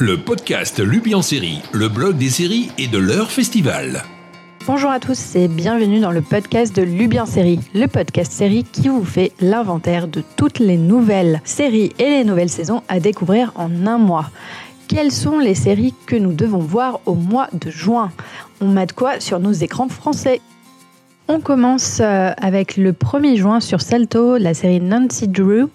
le podcast Lubi en série, le blog des séries et de leur festival. Bonjour à tous et bienvenue dans le podcast de Lubi en série, le podcast série qui vous fait l'inventaire de toutes les nouvelles séries et les nouvelles saisons à découvrir en un mois. Quelles sont les séries que nous devons voir au mois de juin? On mate quoi sur nos écrans français? On commence euh, avec le 1er juin sur Salto, la série Nancy Drew.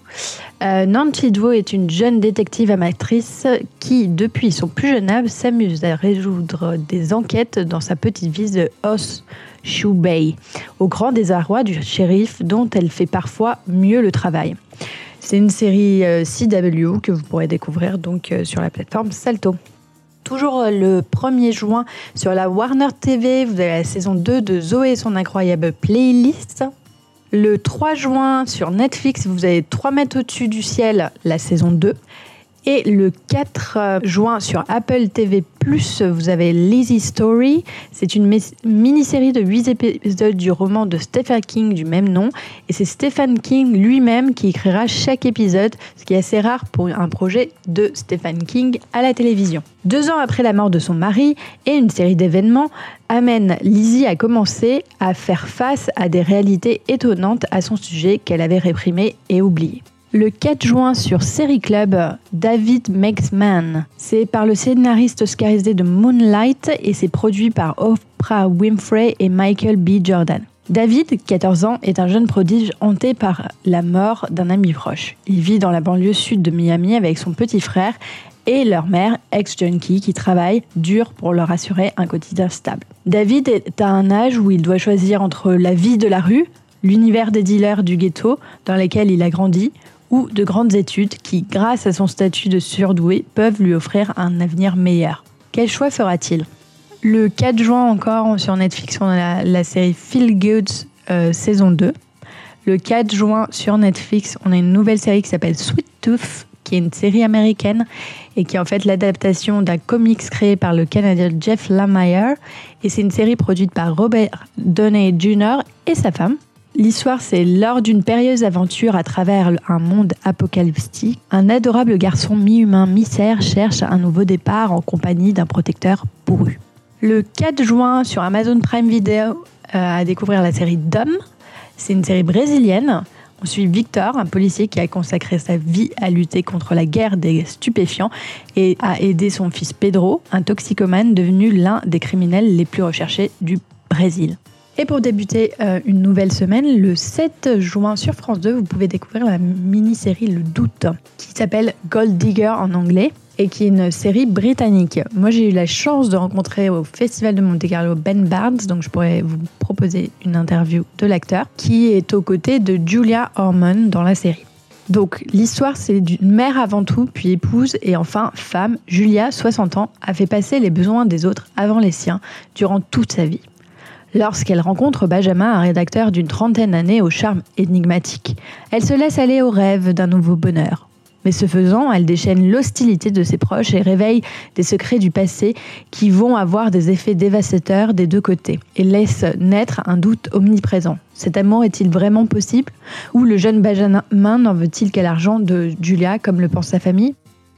Euh, Nancy Drew est une jeune détective amatrice qui, depuis son plus jeune âge, s'amuse à résoudre des enquêtes dans sa petite ville de Shoe Bay, au grand désarroi du shérif dont elle fait parfois mieux le travail. C'est une série euh, CW que vous pourrez découvrir donc sur la plateforme Salto. Toujours euh, le 1er juin sur la Warner TV, vous avez la saison 2 de Zoé et son incroyable playlist. Le 3 juin sur Netflix, vous avez 3 mètres au-dessus du ciel, la saison 2. Et le 4 euh, juin sur Apple TV vous avez Lazy Story. C'est une mini-série de 8 épisodes du roman de Stephen King du même nom. Et c'est Stephen King lui-même qui écrira chaque épisode, ce qui est assez rare pour un projet de Stephen King à la télévision. Deux ans après la mort de son mari et une série d'événements amène Lizzie à commencer à faire face à des réalités étonnantes à son sujet qu'elle avait réprimées et oubliées. Le 4 juin sur Série Club, David Makes Man. C'est par le scénariste oscarisé de Moonlight et c'est produit par Oprah Winfrey et Michael B. Jordan. David, 14 ans, est un jeune prodige hanté par la mort d'un ami proche. Il vit dans la banlieue sud de Miami avec son petit frère et leur mère, ex-junkie, qui travaille dur pour leur assurer un quotidien stable. David est à un âge où il doit choisir entre la vie de la rue, l'univers des dealers du ghetto dans lequel il a grandi, ou de grandes études qui, grâce à son statut de surdoué, peuvent lui offrir un avenir meilleur. Quel choix fera-t-il? Le 4 juin encore sur Netflix, on a la, série Feel Good euh, saison 2. Le 4 juin sur Netflix, on a une nouvelle série qui s'appelle Sweet Tooth, qui est une série américaine et qui est en fait l'adaptation d'un comics créé par le Canadien Jeff Lemire. Et c'est une série produite par Robert Downey Jr. et sa femme. L'histoire, c'est lors d'une périlleuse aventure à travers un monde apocalyptique, un adorable garçon mi-humain, mi-cerf cherche un nouveau départ en compagnie d'un protecteur bourru. Le 4 juin, sur Amazon Prime Video, euh, à découvrir la série Dom. C'est une série brésilienne. On suit Victor, un policier qui a consacré sa vie à lutter contre la guerre des stupéfiants et a aidé son fils Pedro, un toxicomane devenu l'un des criminels les plus recherchés du Brésil. Et pour débuter euh, une nouvelle semaine, le 7 juin sur France 2, vous pouvez découvrir la mini-série Le Doute, qui s'appelle Gold Digger en anglais et qui est une série britannique. Moi, j'ai eu la chance de rencontrer au Festival de Monte Carlo Ben Barnes, donc je pourrais vous proposer une interview de l'acteur, qui est aux côtés de Julia Ormond dans la série. Donc l'histoire, c'est d'une mère avant tout, puis épouse et enfin femme. Julia, 60 ans, a fait passer les besoins des autres avant les siens durant toute sa vie lorsqu'elle rencontre Benjamin, un rédacteur d'une trentaine d'années au charme énigmatique. Elle se laisse aller au rêve d'un nouveau bonheur. Mais ce faisant, elle déchaîne l'hostilité de ses proches et réveille des secrets du passé qui vont avoir des effets dévastateurs des deux côtés et laisse naître un doute omniprésent. Cet amour est-il vraiment possible? Ou le jeune Benjamin n'en veut-il qu'à l'argent de Julia comme le pense sa famille?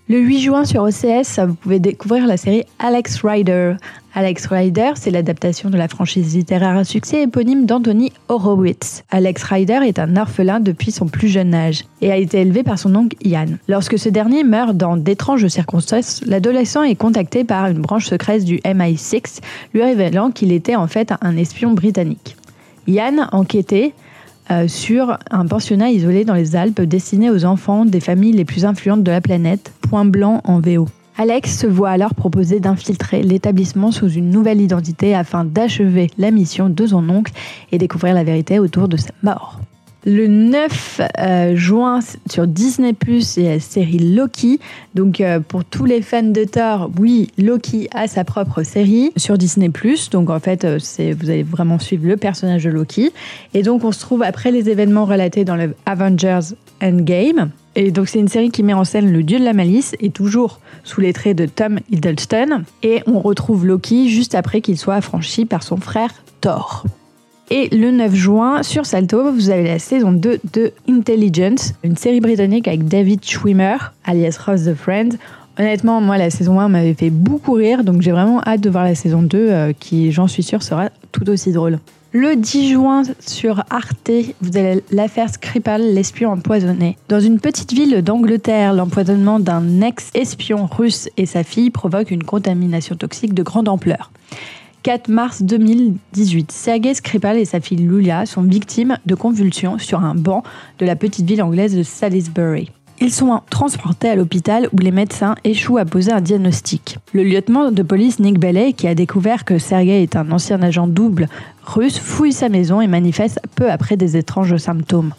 Le 8 juin sur OCS, vous pouvez découvrir la série Alex Rider. Alex Rider, c'est l'adaptation de la franchise littéraire à succès éponyme d'Anthony Horowitz. Alex Rider est un orphelin depuis son plus jeune âge et a été élevé par son oncle Ian. Lorsque ce dernier meurt dans d'étranges circonstances, l'adolescent est contacté par une branche secrète du MI6, lui révélant qu'il était en fait un espion britannique. Ian, enquêté, sur un pensionnat isolé dans les Alpes destiné aux enfants des familles les plus influentes de la planète, Point Blanc en VO. Alex se voit alors proposer d'infiltrer l'établissement sous une nouvelle identité afin d'achever la mission de son oncle et découvrir la vérité autour de sa mort. Le 9 euh, juin sur Disney Plus, a la série Loki. Donc euh, pour tous les fans de Thor, oui, Loki a sa propre série sur Disney Plus. Donc en fait, euh, c'est vous allez vraiment suivre le personnage de Loki. Et donc on se trouve après les événements relatés dans le Avengers Endgame. Et donc c'est une série qui met en scène le dieu de la malice et toujours sous les traits de Tom Hiddleston. Et on retrouve Loki juste après qu'il soit affranchi par son frère Thor. Et le 9 juin, sur Salto, vous avez la saison 2 de Intelligence, une série britannique avec David Schwimmer, alias Ross the Friend, Honnêtement, moi, la saison 1 m'avait fait beaucoup rire, donc j'ai vraiment hâte de voir la saison 2, euh, qui, j'en suis sûre, sera tout aussi drôle. Le 10 juin sur Arte, vous avez l'affaire Skripal, l'espion empoisonné. Dans une petite ville d'Angleterre, l'empoisonnement d'un ex-espion russe et sa fille provoque une contamination toxique de grande ampleur. 4 mars 2018, Sergei Skripal et sa fille Lulia sont victimes de convulsions sur un banc de la petite ville anglaise de Salisbury. Ils sont transportés à l'hôpital où les médecins échouent à poser un diagnostic. Le lieutenant de police Nick Bailey, qui a découvert que Sergei est un ancien agent double russe, fouille sa maison et manifeste peu après des étranges symptômes.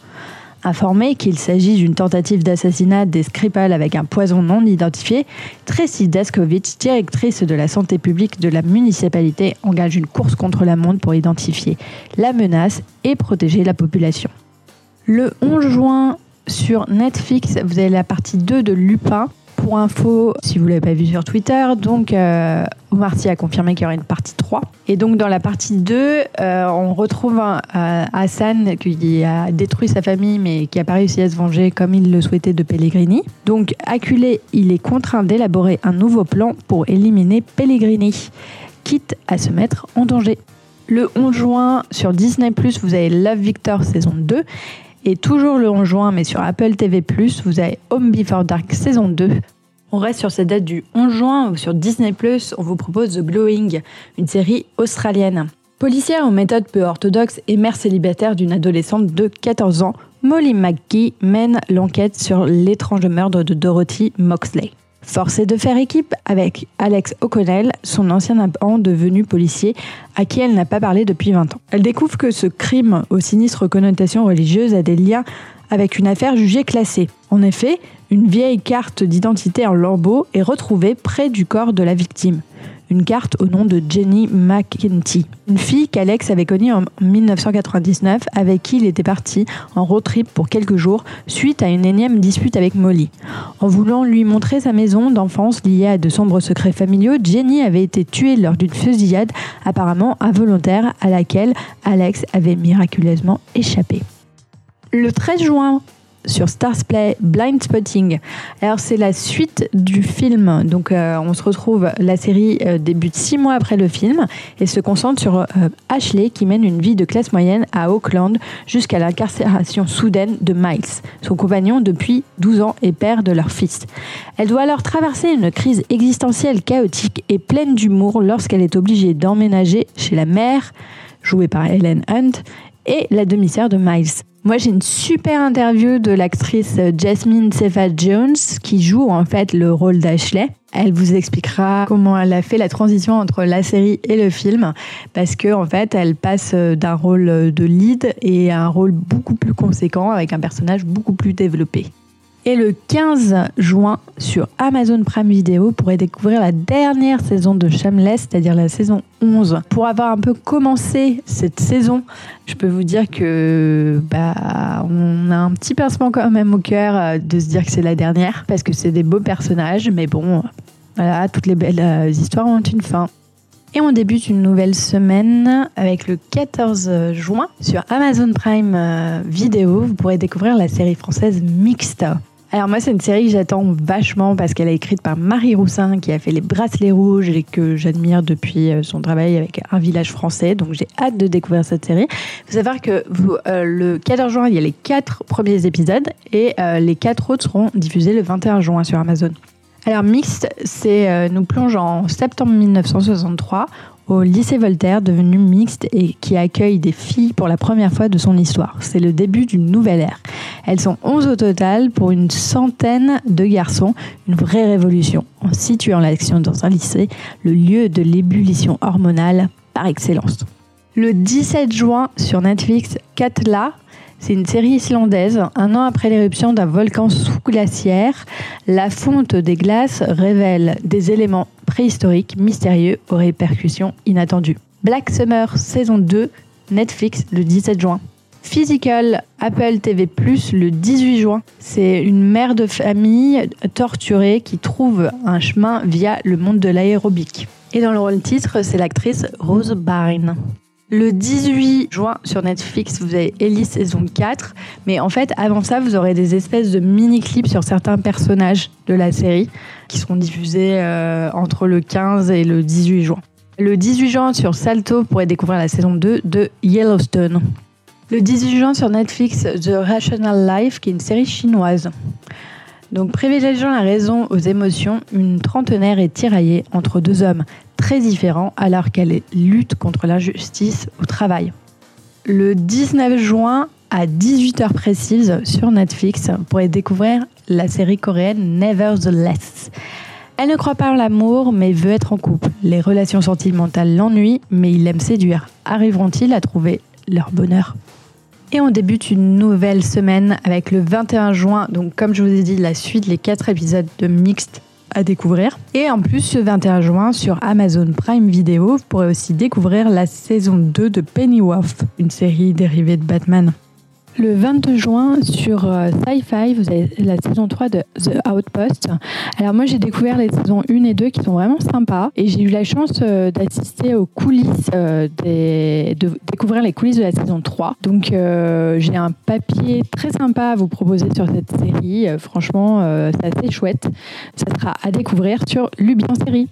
Informé qu'il s'agit d'une tentative d'assassinat des Skripal avec un poison non identifié, Tracy Daskovich, directrice de la santé publique de la municipalité, engage une course contre la montre pour identifier la menace et protéger la population. Le 11 juin sur Netflix, vous avez la partie 2 de Lupin. Pour info, si vous ne l'avez pas vu sur Twitter, donc euh, Omar a confirmé qu'il y aurait une partie 3. Et donc dans la partie 2, euh, on retrouve euh, Hassan qui a détruit sa famille mais qui n'a pas réussi à se venger comme il le souhaitait de Pellegrini. Donc acculé, il est contraint d'élaborer un nouveau plan pour éliminer Pellegrini, quitte à se mettre en danger. Le 11 juin sur Disney ⁇ vous avez Love Victor saison 2 et toujours le 11 juin, mais sur Apple TV, vous avez Home Before Dark saison 2. On reste sur cette date du 11 juin sur Disney on vous propose The Glowing, une série australienne. Policière aux méthodes peu orthodoxes et mère célibataire d'une adolescente de 14 ans, Molly McGee mène l'enquête sur l'étrange meurtre de Dorothy Moxley. Forcée de faire équipe avec Alex O'Connell, son ancien amant devenu policier, à qui elle n'a pas parlé depuis 20 ans. Elle découvre que ce crime aux sinistres connotations religieuses a des liens avec une affaire jugée classée. En effet, une vieille carte d'identité en lambeaux est retrouvée près du corps de la victime une carte au nom de Jenny McKenty, une fille qu'Alex avait connue en 1999, avec qui il était parti en road trip pour quelques jours suite à une énième dispute avec Molly. En voulant lui montrer sa maison d'enfance liée à de sombres secrets familiaux, Jenny avait été tuée lors d'une fusillade apparemment involontaire à laquelle Alex avait miraculeusement échappé. Le 13 juin sur Stars Play Blind Spotting. Alors c'est la suite du film, donc euh, on se retrouve, la série euh, débute six mois après le film et se concentre sur euh, Ashley qui mène une vie de classe moyenne à Auckland jusqu'à l'incarcération soudaine de Miles, son compagnon depuis 12 ans et père de leur fils. Elle doit alors traverser une crise existentielle chaotique et pleine d'humour lorsqu'elle est obligée d'emménager chez la mère, jouée par Helen Hunt, et la demi-sœur de Miles. Moi, j'ai une super interview de l'actrice Jasmine Cephas Jones qui joue en fait le rôle d'Ashley. Elle vous expliquera comment elle a fait la transition entre la série et le film parce que en fait, elle passe d'un rôle de lead et à un rôle beaucoup plus conséquent avec un personnage beaucoup plus développé. Et le 15 juin, sur Amazon Prime Video, vous pourrez découvrir la dernière saison de Shameless, c'est-à-dire la saison 11. Pour avoir un peu commencé cette saison, je peux vous dire que bah, on a un petit pincement quand même au cœur euh, de se dire que c'est la dernière, parce que c'est des beaux personnages, mais bon, voilà, toutes les belles euh, histoires ont une fin. Et on débute une nouvelle semaine avec le 14 juin sur Amazon Prime euh, Video. Vous pourrez découvrir la série française Mixta. Alors moi, c'est une série que j'attends vachement parce qu'elle est écrite par Marie Roussin qui a fait Les Bracelets Rouges et que j'admire depuis euh, son travail avec Un village français. Donc j'ai hâte de découvrir cette série. Il faut savoir que euh, le 14 juin, il y a les quatre premiers épisodes et euh, les quatre autres seront diffusés le 21 juin sur Amazon. Alors Mixte, c'est nous plonge en septembre 1963 au lycée Voltaire, devenu mixte et qui accueille des filles pour la première fois de son histoire. C'est le début d'une nouvelle ère. Elles sont 11 au total pour une centaine de garçons, une vraie révolution, en situant l'action dans un lycée, le lieu de l'ébullition hormonale par excellence. Le 17 juin sur Netflix, Katla, c'est une série islandaise. Un an après l'éruption d'un volcan sous-glaciaire, la fonte des glaces révèle des éléments préhistoriques mystérieux aux répercussions inattendues. Black Summer saison 2, Netflix le 17 juin. Physical Apple TV le 18 juin. C'est une mère de famille torturée qui trouve un chemin via le monde de l'aérobic. Et dans le rôle titre, c'est l'actrice Rose Byrne. Le 18 juin sur Netflix, vous avez Ellie saison 4. Mais en fait, avant ça, vous aurez des espèces de mini-clips sur certains personnages de la série qui seront diffusés euh, entre le 15 et le 18 juin. Le 18 juin sur Salto, vous pourrez découvrir la saison 2 de Yellowstone. Le 18 juin sur Netflix, The Rational Life, qui est une série chinoise. Donc privilégiant la raison aux émotions, une trentenaire est tiraillée entre deux hommes très différents alors qu'elle lutte contre l'injustice au travail. Le 19 juin à 18h précise sur Netflix, vous pourrez découvrir la série coréenne Nevertheless. Elle ne croit pas en l'amour, mais veut être en couple. Les relations sentimentales l'ennuient, mais il aime séduire. Arriveront-ils à trouver leur bonheur? Et on débute une nouvelle semaine avec le 21 juin, donc comme je vous ai dit, la suite, les quatre épisodes de Mixed à découvrir. Et en plus, ce 21 juin, sur Amazon Prime Video, vous pourrez aussi découvrir la saison 2 de Pennyworth, une série dérivée de Batman. Le 22 juin, sur euh, Sci-Fi, vous avez la saison 3 de The Outpost. Alors moi, j'ai découvert les saisons 1 et 2 qui sont vraiment sympas. Et j'ai eu la chance euh, d'assister aux coulisses, euh, de découvrir les coulisses de la saison 3. Donc j'ai un papier très sympa à vous proposer sur cette série. franchement, c'est assez chouette. Ça sera à découvrir sur Lubian Série.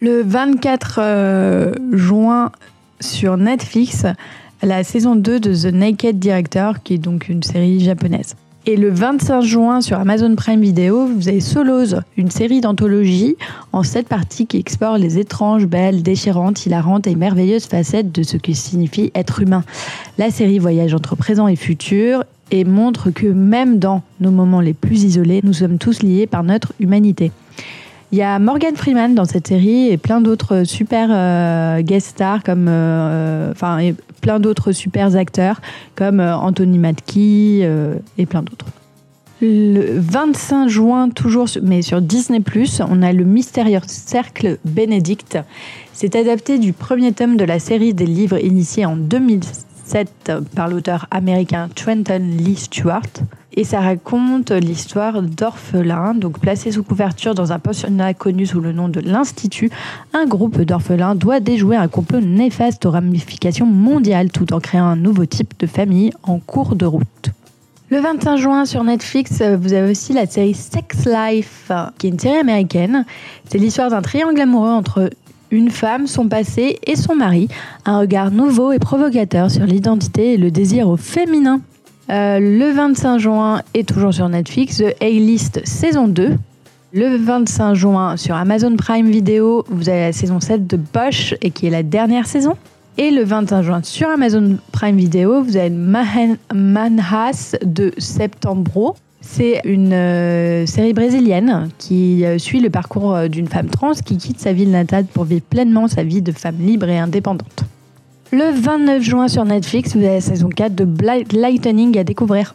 Le 24 juin, sur Netflix, la saison 2 de The Naked Director, qui est donc une série japonaise. Et le 25 juin sur Amazon Prime Video, vous avez Solos, une série d'anthologie en sept parties qui explore les étranges, belles, déchirantes, hilarantes et merveilleuses facettes de ce que signifie être humain. La série voyage entre présent et futur et montre que même dans nos moments les plus isolés, nous sommes tous liés par notre humanité. Il y a Morgan Freeman dans cette série et plein d'autres super euh, guest stars comme, euh, enfin, plein d'autres super acteurs comme euh, Anthony Mackie et plein d'autres. Le 25 juin, toujours, mais sur Disney+, on a le mystérieux cercle Bénédicte. C'est adapté du premier tome de la série des livres initiés en 2007 par l'auteur américain Trenton Lee Stewart. Et ça raconte l'histoire d'orphelins, donc placés sous couverture dans un pensionnat connu sous le nom de l'Institut. Un groupe d'orphelins doit déjouer un complot néfaste aux ramifications mondiales tout en créant un nouveau type de famille en cours de route. Le 25 juin sur Netflix, vous avez aussi la série Sex Life, qui est une série américaine. C'est l'histoire d'un triangle amoureux entre une femme, son passé et son mari. Un regard nouveau et provocateur sur l'identité et le désir au féminin. Euh, le 25 juin est toujours sur Netflix, The A-List saison 2. Le 25 juin sur Amazon Prime Video, vous avez la saison 7 de Bosch et qui est la dernière saison. Et le 25 juin sur Amazon Prime Video, vous avez Manhas de Septembro. C'est une euh, série brésilienne qui euh, suit le parcours d'une femme trans qui quitte sa ville natale pour vivre pleinement sa vie de femme libre et indépendante. Le 29 juin sur Netflix, vous avez la saison 4 de Lightning à découvrir.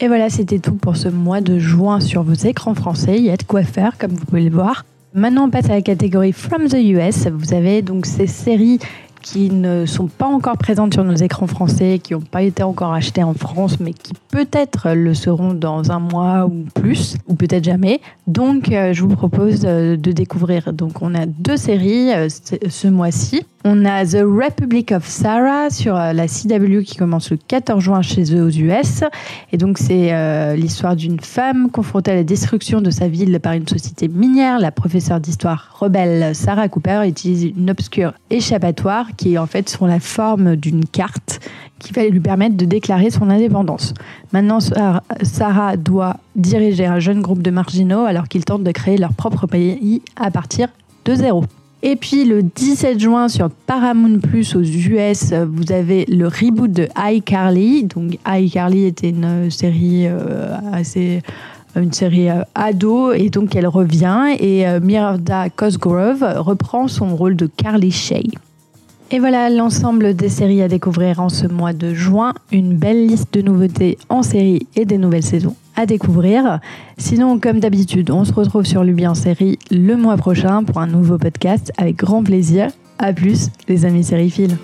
Et voilà, c'était tout pour ce mois de juin sur vos écrans français. Il y a de quoi faire, comme vous pouvez le voir. Maintenant, on passe à la catégorie From the US. Vous avez donc ces séries qui ne sont pas encore présentes sur nos écrans français, qui n'ont pas été encore achetées en France, mais qui peut-être le seront dans un mois ou plus, ou peut-être jamais. Donc, euh, je vous propose de découvrir. Donc, on a deux séries euh, ce mois-ci. On a The Republic of Sarah sur euh, la CW qui commence le 14 juin chez eux aux US. Et donc, c'est l'histoire d'une femme confrontée à la destruction de sa ville par une société minière. La professeure d'histoire rebelle Sarah Cooper utilise une obscure échappatoire qui en fait sont la forme d'une carte qui va lui permettre de déclarer son indépendance. Maintenant, Sarah doit diriger un jeune groupe de marginaux alors qu'ils tentent de créer leur propre pays à partir de zéro. Et puis le 17 juin sur Paramount Plus aux US, vous avez le reboot de iCarly. Donc iCarly était une série euh, assez une série euh, ado et donc elle revient et euh, Miranda Cosgrove reprend son rôle de Carly Shay. Et voilà l'ensemble des séries à découvrir en ce mois de juin. Une belle liste de nouveautés en série et des nouvelles saisons à découvrir. Sinon, comme d'habitude, on se retrouve sur Lubi en série le mois prochain pour un nouveau podcast avec grand plaisir. A plus, les amis sériphiles.